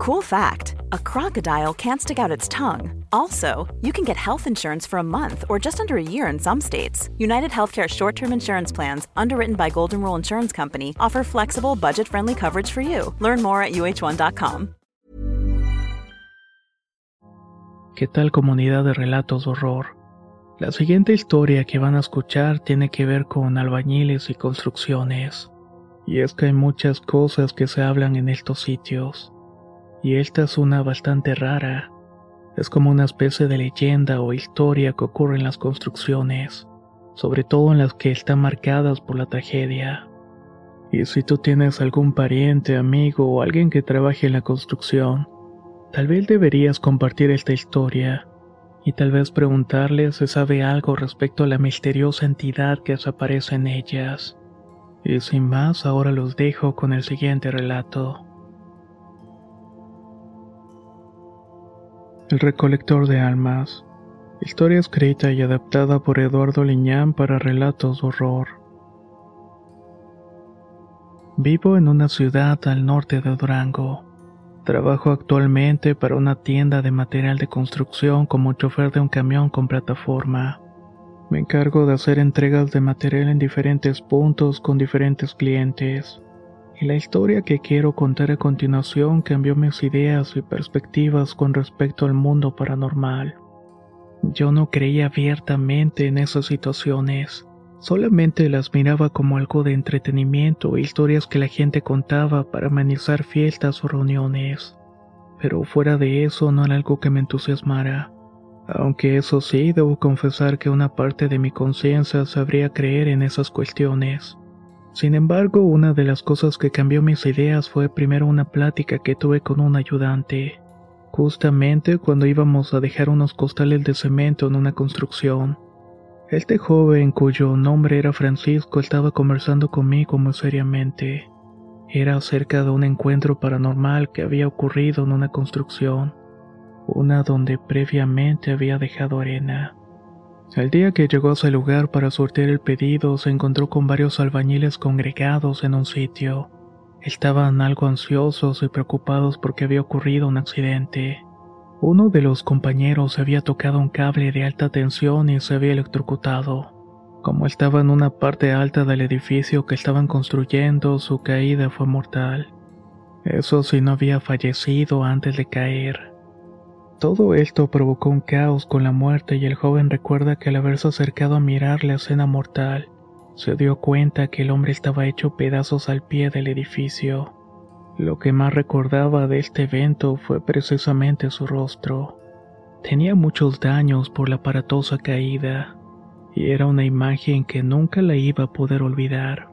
Cool fact a crocodile can't stick out its tongue. Also, you can get health insurance for a month or just under a year in some states. United Healthcare short term insurance plans, underwritten by Golden Rule Insurance Company, offer flexible, budget friendly coverage for you. Learn more at uh1.com. ¿Qué tal, comunidad de relatos horror? La siguiente historia que van a escuchar tiene que ver con albañiles y construcciones. Y es que hay muchas cosas que se hablan en estos sitios y esta es una bastante rara. Es como una especie de leyenda o historia que ocurre en las construcciones, sobre todo en las que están marcadas por la tragedia. Y si tú tienes algún pariente, amigo o alguien que trabaje en la construcción, tal vez deberías compartir esta historia y tal vez preguntarle si sabe algo respecto a la misteriosa entidad que desaparece en ellas. Y sin más, ahora los dejo con el siguiente relato. El recolector de almas. Historia escrita y adaptada por Eduardo Liñán para relatos de horror. Vivo en una ciudad al norte de Durango. Trabajo actualmente para una tienda de material de construcción como chofer de un camión con plataforma. Me encargo de hacer entregas de material en diferentes puntos con diferentes clientes la historia que quiero contar a continuación cambió mis ideas y perspectivas con respecto al mundo paranormal. Yo no creía abiertamente en esas situaciones, solamente las miraba como algo de entretenimiento e historias que la gente contaba para amenizar fiestas o reuniones. Pero fuera de eso no era algo que me entusiasmara. Aunque eso sí, debo confesar que una parte de mi conciencia sabría creer en esas cuestiones. Sin embargo, una de las cosas que cambió mis ideas fue primero una plática que tuve con un ayudante, justamente cuando íbamos a dejar unos costales de cemento en una construcción. Este joven, cuyo nombre era Francisco, estaba conversando conmigo muy seriamente. Era acerca de un encuentro paranormal que había ocurrido en una construcción, una donde previamente había dejado arena. El día que llegó a ese lugar para sortear el pedido, se encontró con varios albañiles congregados en un sitio. Estaban algo ansiosos y preocupados porque había ocurrido un accidente. Uno de los compañeros había tocado un cable de alta tensión y se había electrocutado. Como estaba en una parte alta del edificio que estaban construyendo, su caída fue mortal. Eso si no había fallecido antes de caer. Todo esto provocó un caos con la muerte y el joven recuerda que al haberse acercado a mirar la escena mortal, se dio cuenta que el hombre estaba hecho pedazos al pie del edificio. Lo que más recordaba de este evento fue precisamente su rostro. Tenía muchos daños por la aparatosa caída, y era una imagen que nunca la iba a poder olvidar.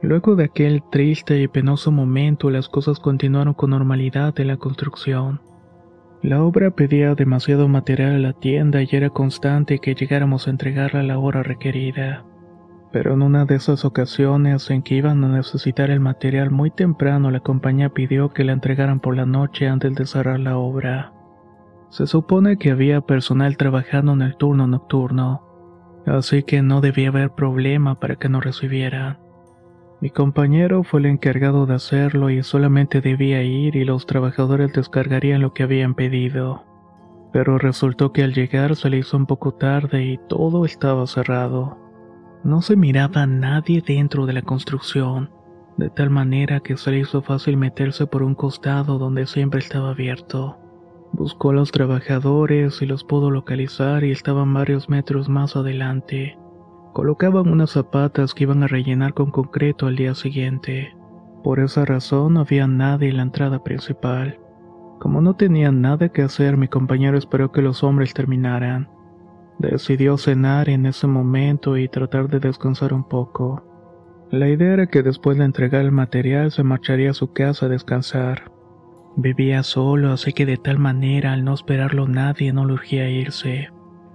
Luego de aquel triste y penoso momento, las cosas continuaron con normalidad en la construcción. La obra pedía demasiado material a la tienda y era constante que llegáramos a entregarla a la hora requerida. Pero en una de esas ocasiones en que iban a necesitar el material muy temprano, la compañía pidió que la entregaran por la noche antes de cerrar la obra. Se supone que había personal trabajando en el turno nocturno, así que no debía haber problema para que nos recibieran. Mi compañero fue el encargado de hacerlo y solamente debía ir y los trabajadores descargarían lo que habían pedido. Pero resultó que al llegar se le hizo un poco tarde y todo estaba cerrado. No se miraba nadie dentro de la construcción, de tal manera que se le hizo fácil meterse por un costado donde siempre estaba abierto. Buscó a los trabajadores y los pudo localizar y estaban varios metros más adelante. Colocaban unas zapatas que iban a rellenar con concreto al día siguiente. Por esa razón no había nadie en la entrada principal. Como no tenía nada que hacer, mi compañero esperó que los hombres terminaran. Decidió cenar en ese momento y tratar de descansar un poco. La idea era que después de entregar el material se marcharía a su casa a descansar. Vivía solo, así que de tal manera al no esperarlo nadie no le urgía irse.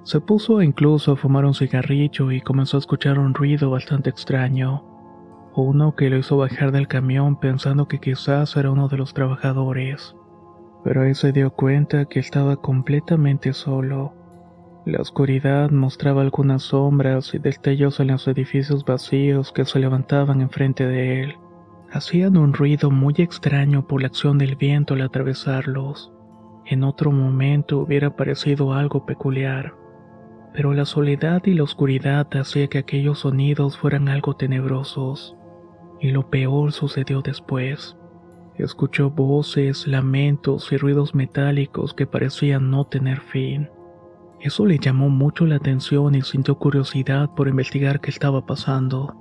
Se puso incluso a fumar un cigarrillo y comenzó a escuchar un ruido bastante extraño. Uno que lo hizo bajar del camión pensando que quizás era uno de los trabajadores. Pero ahí se dio cuenta que estaba completamente solo. La oscuridad mostraba algunas sombras y destellos en los edificios vacíos que se levantaban enfrente de él. Hacían un ruido muy extraño por la acción del viento al atravesarlos. En otro momento hubiera parecido algo peculiar, pero la soledad y la oscuridad hacía que aquellos sonidos fueran algo tenebrosos. Y lo peor sucedió después. Escuchó voces, lamentos y ruidos metálicos que parecían no tener fin. Eso le llamó mucho la atención y sintió curiosidad por investigar qué estaba pasando.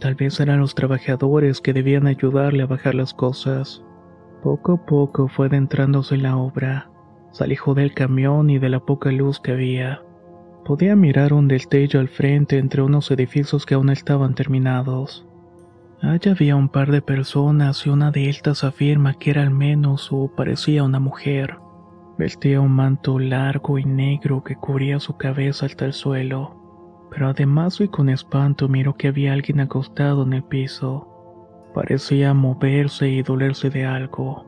Tal vez eran los trabajadores que debían ayudarle a bajar las cosas. Poco a poco fue adentrándose en la obra. Se alejó del camión y de la poca luz que había. Podía mirar un destello al frente entre unos edificios que aún estaban terminados. Allá había un par de personas y una de estas afirma que era al menos o parecía una mujer. Vestía un manto largo y negro que cubría su cabeza hasta el suelo, pero además y con espanto miró que había alguien acostado en el piso. Parecía moverse y dolerse de algo.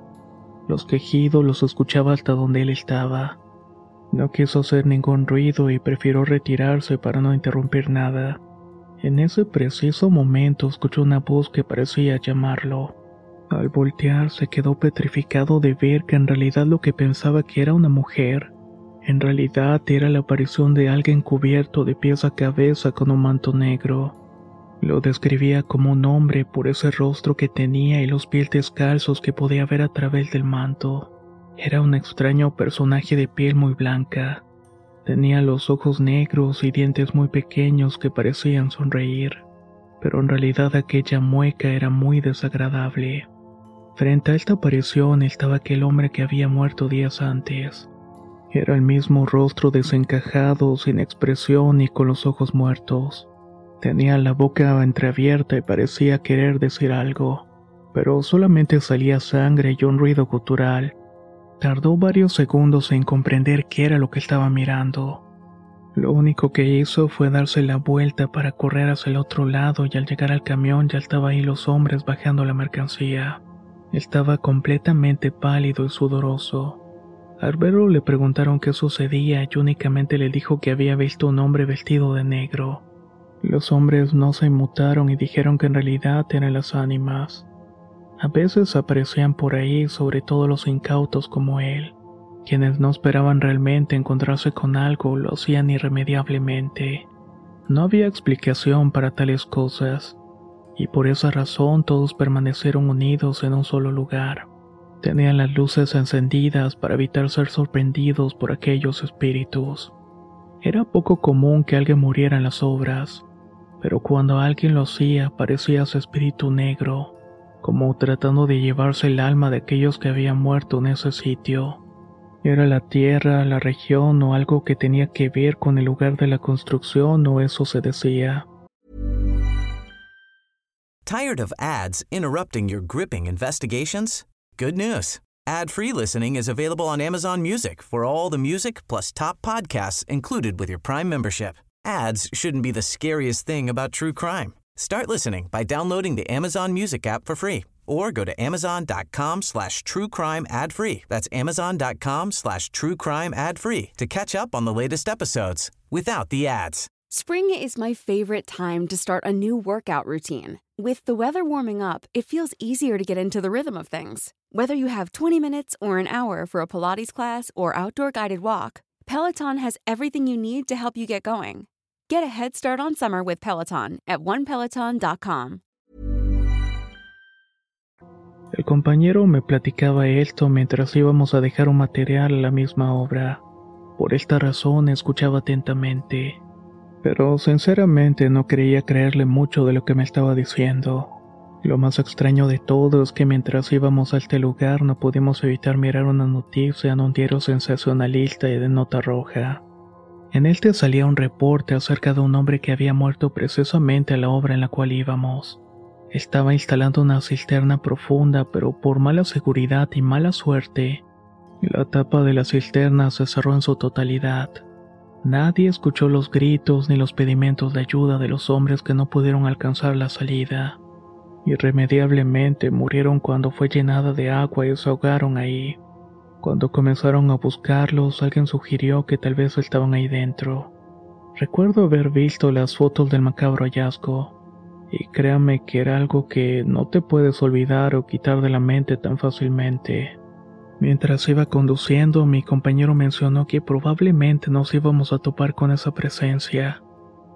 Los quejidos los escuchaba hasta donde él estaba. No quiso hacer ningún ruido y prefirió retirarse para no interrumpir nada. En ese preciso momento escuchó una voz que parecía llamarlo. Al voltear se quedó petrificado de ver que en realidad lo que pensaba que era una mujer, en realidad era la aparición de alguien cubierto de pies a cabeza con un manto negro. Lo describía como un hombre por ese rostro que tenía y los pies descalzos que podía ver a través del manto. Era un extraño personaje de piel muy blanca. Tenía los ojos negros y dientes muy pequeños que parecían sonreír, pero en realidad aquella mueca era muy desagradable. Frente a esta aparición estaba aquel hombre que había muerto días antes. Era el mismo rostro desencajado, sin expresión y con los ojos muertos. Tenía la boca entreabierta y parecía querer decir algo, pero solamente salía sangre y un ruido gutural Tardó varios segundos en comprender qué era lo que estaba mirando. Lo único que hizo fue darse la vuelta para correr hacia el otro lado y al llegar al camión ya estaban ahí los hombres bajando la mercancía. Estaba completamente pálido y sudoroso. Al verlo le preguntaron qué sucedía y únicamente le dijo que había visto un hombre vestido de negro. Los hombres no se inmutaron y dijeron que en realidad eran las ánimas. A veces aparecían por ahí sobre todo los incautos como él, quienes no esperaban realmente encontrarse con algo lo hacían irremediablemente. No había explicación para tales cosas, y por esa razón todos permanecieron unidos en un solo lugar. Tenían las luces encendidas para evitar ser sorprendidos por aquellos espíritus. Era poco común que alguien muriera en las obras, pero cuando alguien lo hacía parecía su espíritu negro, como tratando de llevarse el alma de aquellos que habían muerto en ese sitio. Era la tierra, la región o algo que tenía que ver con el lugar de la construcción o eso se decía. Tired of ads interrupting your gripping investigations? Good news. Ad-free listening is available on Amazon Music for all the music plus top podcasts included with your Prime membership. Ads shouldn't be the scariest thing about true crime. Start listening by downloading the Amazon Music app for free or go to amazon.com slash true crime ad free. That's amazon.com slash true crime ad free to catch up on the latest episodes without the ads. Spring is my favorite time to start a new workout routine. With the weather warming up, it feels easier to get into the rhythm of things. Whether you have 20 minutes or an hour for a Pilates class or outdoor guided walk, Peloton has everything you need to help you get going. Get a head start on summer with Peloton at onepeloton.com. El compañero me platicaba esto mientras íbamos a dejar un material a la misma obra. Por esta razón escuchaba atentamente, pero sinceramente no creía creerle mucho de lo que me estaba diciendo. Lo más extraño de todo es que mientras íbamos a este lugar no pudimos evitar mirar una noticia en un diario sensacionalista y de nota roja. En este salía un reporte acerca de un hombre que había muerto precisamente a la obra en la cual íbamos. Estaba instalando una cisterna profunda, pero por mala seguridad y mala suerte, la tapa de la cisterna se cerró en su totalidad. Nadie escuchó los gritos ni los pedimentos de ayuda de los hombres que no pudieron alcanzar la salida. Irremediablemente murieron cuando fue llenada de agua y se ahogaron ahí. Cuando comenzaron a buscarlos, alguien sugirió que tal vez estaban ahí dentro. Recuerdo haber visto las fotos del macabro hallazgo, Y créame que era algo que no te puedes olvidar o quitar de la mente tan fácilmente. Mientras iba conduciendo, mi compañero mencionó que probablemente nos íbamos a topar con esa presencia,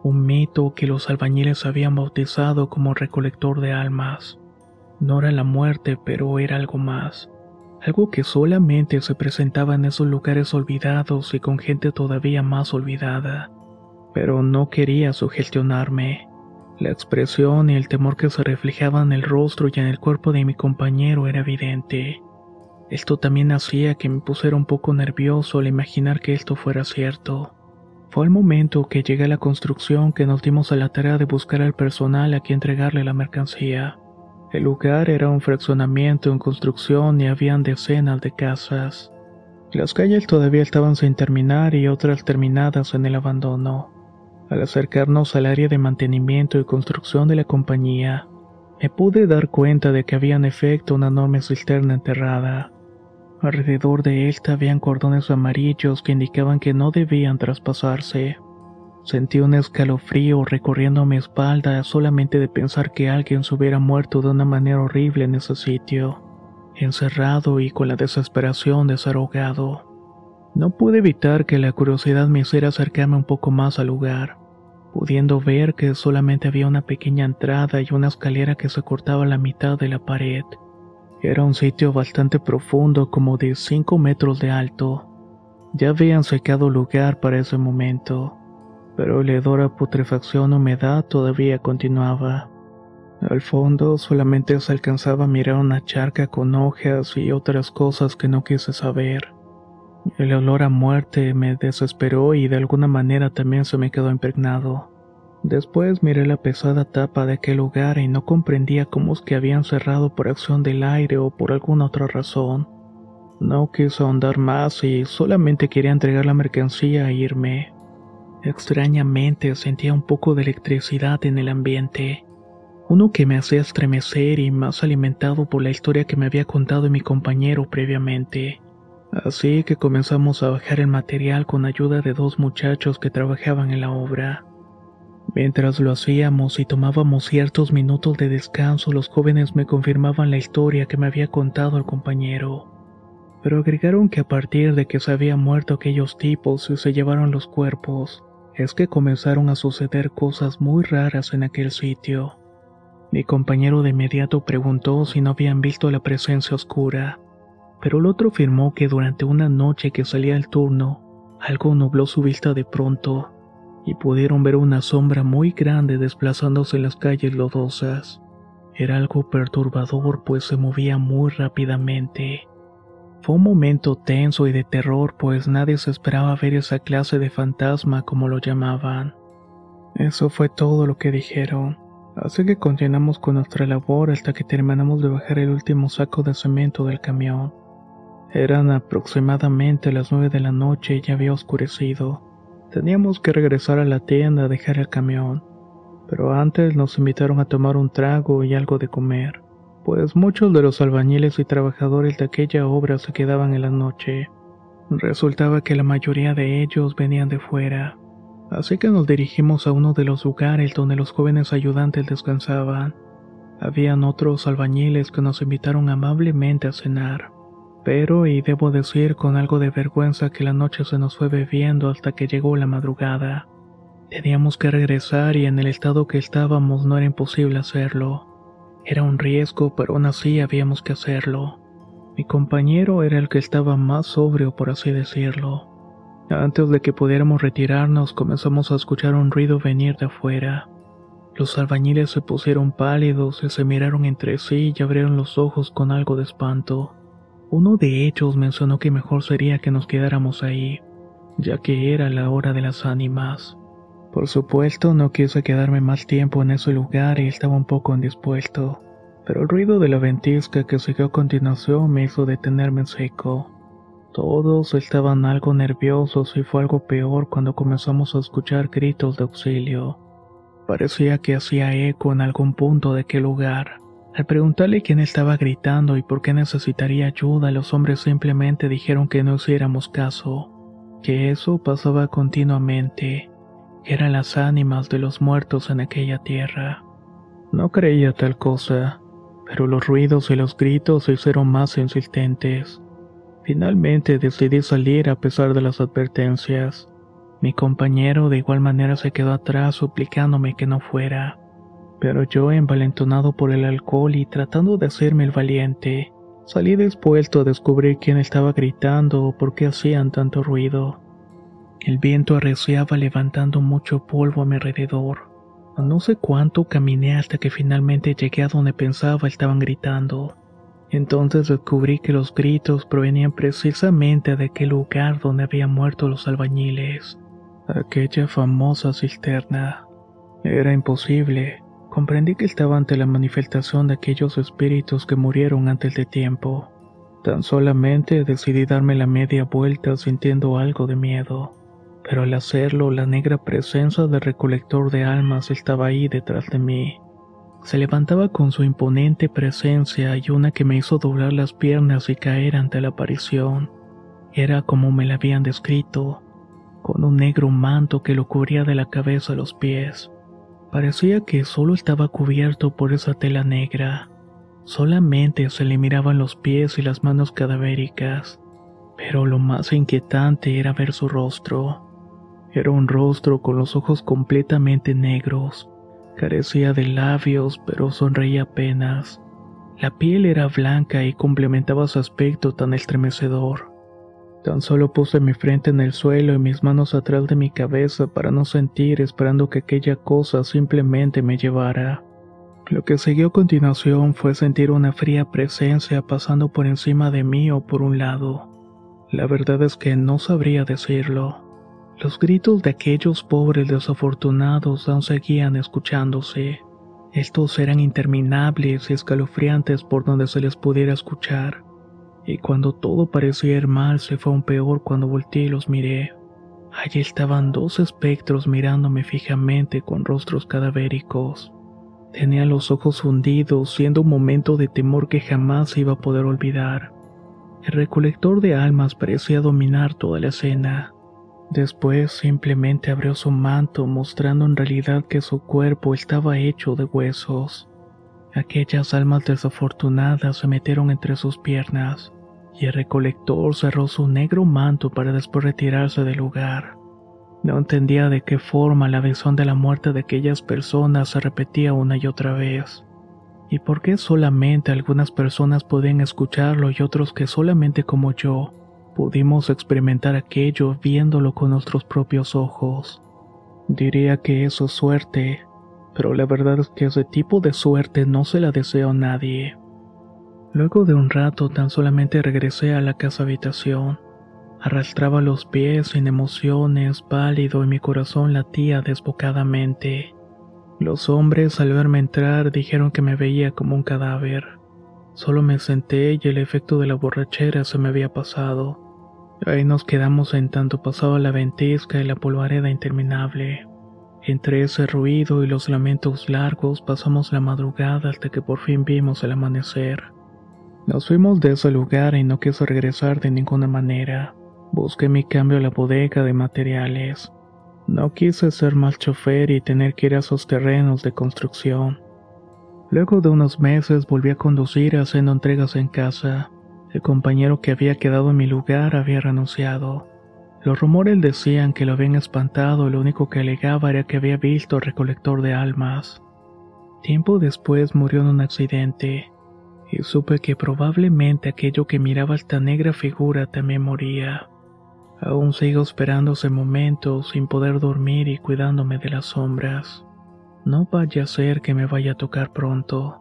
un mito que los albañiles habían bautizado como recolector de almas. No era la muerte, pero era algo más, algo que solamente se presentaba en esos lugares olvidados y con gente todavía más olvidada. Pero no quería sugestionarme. La expresión y el temor que se reflejaban en el rostro y en el cuerpo de mi compañero era evidente. Esto también hacía que me pusiera un poco nervioso al imaginar que esto fuera cierto. Fue el momento que llegué a la construcción que nos dimos a la tarea de buscar al personal a quien entregarle la mercancía. El lugar era un fraccionamiento en construcción y habían decenas de casas. Las calles todavía estaban sin terminar y otras terminadas en el abandono. Al acercarnos al área de mantenimiento y construcción de la compañía, me pude dar cuenta de que había en efecto una enorme cisterna enterrada. Alrededor de esta habían cordones amarillos que indicaban que no debían traspasarse. Sentí un escalofrío recorriendo mi espalda solamente de pensar que alguien se hubiera muerto de una manera horrible en ese sitio, encerrado y con la desesperación de ser ahogado. No pude evitar que la curiosidad me hiciera acercarme un poco más al lugar, pudiendo ver que solamente había una pequeña entrada y una escalera que se cortaba la mitad de la pared. Era un sitio bastante profundo, como de 5 metros de alto. Ya habían secado lugar para ese momento, pero el hedor a putrefacción humedad todavía continuaba. Al fondo solamente se alcanzaba a mirar una charca con hojas y otras cosas que no quise saber. El olor a muerte me desesperó y de alguna manera también se me quedó impregnado. Después miré la pesada tapa de aquel lugar y no comprendía cómo es que habían cerrado por acción del aire o por alguna otra razón. No quise ahondar más y solamente quería entregar la mercancía e irme. Extrañamente sentía un poco de electricidad en el ambiente, uno que me hacía estremecer y más alimentado por la historia que me había contado mi compañero previamente. Así que comenzamos a bajar el material con ayuda de dos muchachos que trabajaban en la obra. Mientras lo hacíamos y tomábamos ciertos minutos de descanso, los jóvenes me confirmaban la historia que me había contado el compañero. Pero agregaron que a partir de que se habían muerto aquellos tipos y se llevaron los cuerpos, es que comenzaron a suceder cosas muy raras en aquel sitio. Mi compañero de inmediato preguntó si no habían visto la presencia oscura, pero el otro afirmó que durante una noche que salía el turno, algo nubló su vista de pronto y pudieron ver una sombra muy grande desplazándose en las calles lodosas. Era algo perturbador pues se movía muy rápidamente. Fue un momento tenso y de terror pues nadie se esperaba ver esa clase de fantasma como lo llamaban. Eso fue todo lo que dijeron, así que continuamos con nuestra labor hasta que terminamos de bajar el último saco de cemento del camión. Eran aproximadamente las nueve de la noche y ya había oscurecido. Teníamos que regresar a la tienda a dejar el camión, pero antes nos invitaron a tomar un trago y algo de comer, pues muchos de los albañiles y trabajadores de aquella obra se quedaban en la noche. Resultaba que la mayoría de ellos venían de fuera, así que nos dirigimos a uno de los lugares donde los jóvenes ayudantes descansaban. Habían otros albañiles que nos invitaron amablemente a cenar. Pero, y debo decir con algo de vergüenza que la noche se nos fue bebiendo hasta que llegó la madrugada. Teníamos que regresar y en el estado que estábamos no era imposible hacerlo. Era un riesgo, pero aún así habíamos que hacerlo. Mi compañero era el que estaba más sobrio, por así decirlo. Antes de que pudiéramos retirarnos, comenzamos a escuchar un ruido venir de afuera. Los albañiles se pusieron pálidos y se miraron entre sí y abrieron los ojos con algo de espanto. Uno de ellos mencionó que mejor sería que nos quedáramos ahí, ya que era la hora de las ánimas. Por supuesto, no quise quedarme más tiempo en ese lugar y estaba un poco indispuesto, pero el ruido de la ventisca que siguió a continuación me hizo detenerme en seco. Todos estaban algo nerviosos y fue algo peor cuando comenzamos a escuchar gritos de auxilio. Parecía que hacía eco en algún punto de aquel lugar. Al preguntarle quién estaba gritando y por qué necesitaría ayuda, los hombres simplemente dijeron que no hiciéramos caso, que eso pasaba continuamente, eran las ánimas de los muertos en aquella tierra. No creía tal cosa, pero los ruidos y los gritos se hicieron más insistentes. Finalmente decidí salir a pesar de las advertencias. Mi compañero de igual manera se quedó atrás suplicándome que no fuera. Pero yo, envalentonado por el alcohol y tratando de hacerme el valiente, salí dispuesto a descubrir quién estaba gritando o por qué hacían tanto ruido. El viento arreciaba levantando mucho polvo a mi alrededor. No sé cuánto caminé hasta que finalmente llegué a donde pensaba estaban gritando. Entonces descubrí que los gritos provenían precisamente de aquel lugar donde habían muerto los albañiles, aquella famosa cisterna. Era imposible. Comprendí que estaba ante la manifestación de aquellos espíritus que murieron antes de tiempo. Tan solamente decidí darme la media vuelta sintiendo algo de miedo. Pero al hacerlo, la negra presencia del recolector de almas estaba ahí detrás de mí. Se levantaba con su imponente presencia y una que me hizo doblar las piernas y caer ante la aparición. Era como me la habían descrito, con un negro manto que lo cubría de la cabeza a los pies. Parecía que solo estaba cubierto por esa tela negra. Solamente se le miraban los pies y las manos cadavéricas. Pero lo más inquietante era ver su rostro. Era un rostro con los ojos completamente negros, Carecía de labios, pero sonreía apenas. La piel era blanca y complementaba su aspecto tan estremecedor. Tan solo puse mi frente en el suelo y mis manos atrás de mi cabeza para no sentir esperando que aquella cosa simplemente me llevara. Lo que siguió a continuación fue sentir una fría presencia pasando por encima de mí o por un lado. La verdad es que no sabría decirlo. Los gritos de aquellos pobres desafortunados aún seguían escuchándose. Estos eran interminables y escalofriantes por donde se les pudiera escuchar. Y cuando todo parecía ir mal, se fue aún peor cuando volteé y los miré. Allí estaban dos espectros mirándome fijamente con rostros cadavéricos. Tenía los ojos hundidos, siendo un momento de temor que jamás iba a poder olvidar. El recolector de almas parecía dominar toda la escena. Después simplemente abrió su manto mostrando en realidad que su cuerpo estaba hecho de huesos. Aquellas almas desafortunadas se metieron entre sus piernas y el recolector cerró su negro manto para después retirarse del lugar. No entendía de qué forma la visión de la muerte de aquellas personas se repetía una y otra vez. Y por qué solamente algunas personas podían escucharlo y otros que solamente como yo Pudimos experimentar aquello viéndolo con nuestros propios ojos. Diría que eso es suerte, pero la verdad es que ese tipo de suerte no se la deseo a nadie. Luego de un rato tan solamente regresé a la casa habitación. Arrastraba los pies sin emociones, pálido y mi corazón latía desbocadamente. Los hombres al verme entrar dijeron que me veía como un cadáver. Solo me senté y el efecto de la borrachera se me había pasado. Ahí nos quedamos en tanto pasaba la ventisca y la polvareda interminable. Entre ese ruido y los lamentos largos pasamos la madrugada hasta que por fin vimos el amanecer. Nos fuimos de ese lugar y no quise regresar de ninguna manera. Busqué mi cambio a la bodega de materiales. No quise ser mal chofer y tener que ir a esos terrenos de construcción. Luego de unos meses volví a conducir haciendo entregas en casa. El compañero que había quedado en mi lugar había renunciado. Los rumores decían que lo habían espantado lo único que alegaba era que había visto al recolector de almas. Tiempo después murió en un accidente, y supe que probablemente aquello que miraba esta negra figura también moría. Aún sigo esperando ese momento sin poder dormir y cuidándome de las sombras. No vaya a ser que me vaya a tocar pronto.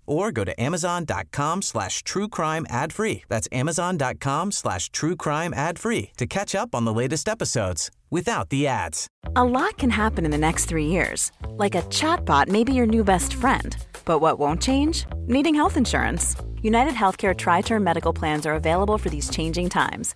or go to amazon.com slash true crime ad free. That's amazon.com slash true crime ad free to catch up on the latest episodes without the ads. A lot can happen in the next three years. Like a chatbot may be your new best friend But what won't change? Needing health insurance. United Healthcare Tri Term Medical Plans are available for these changing times.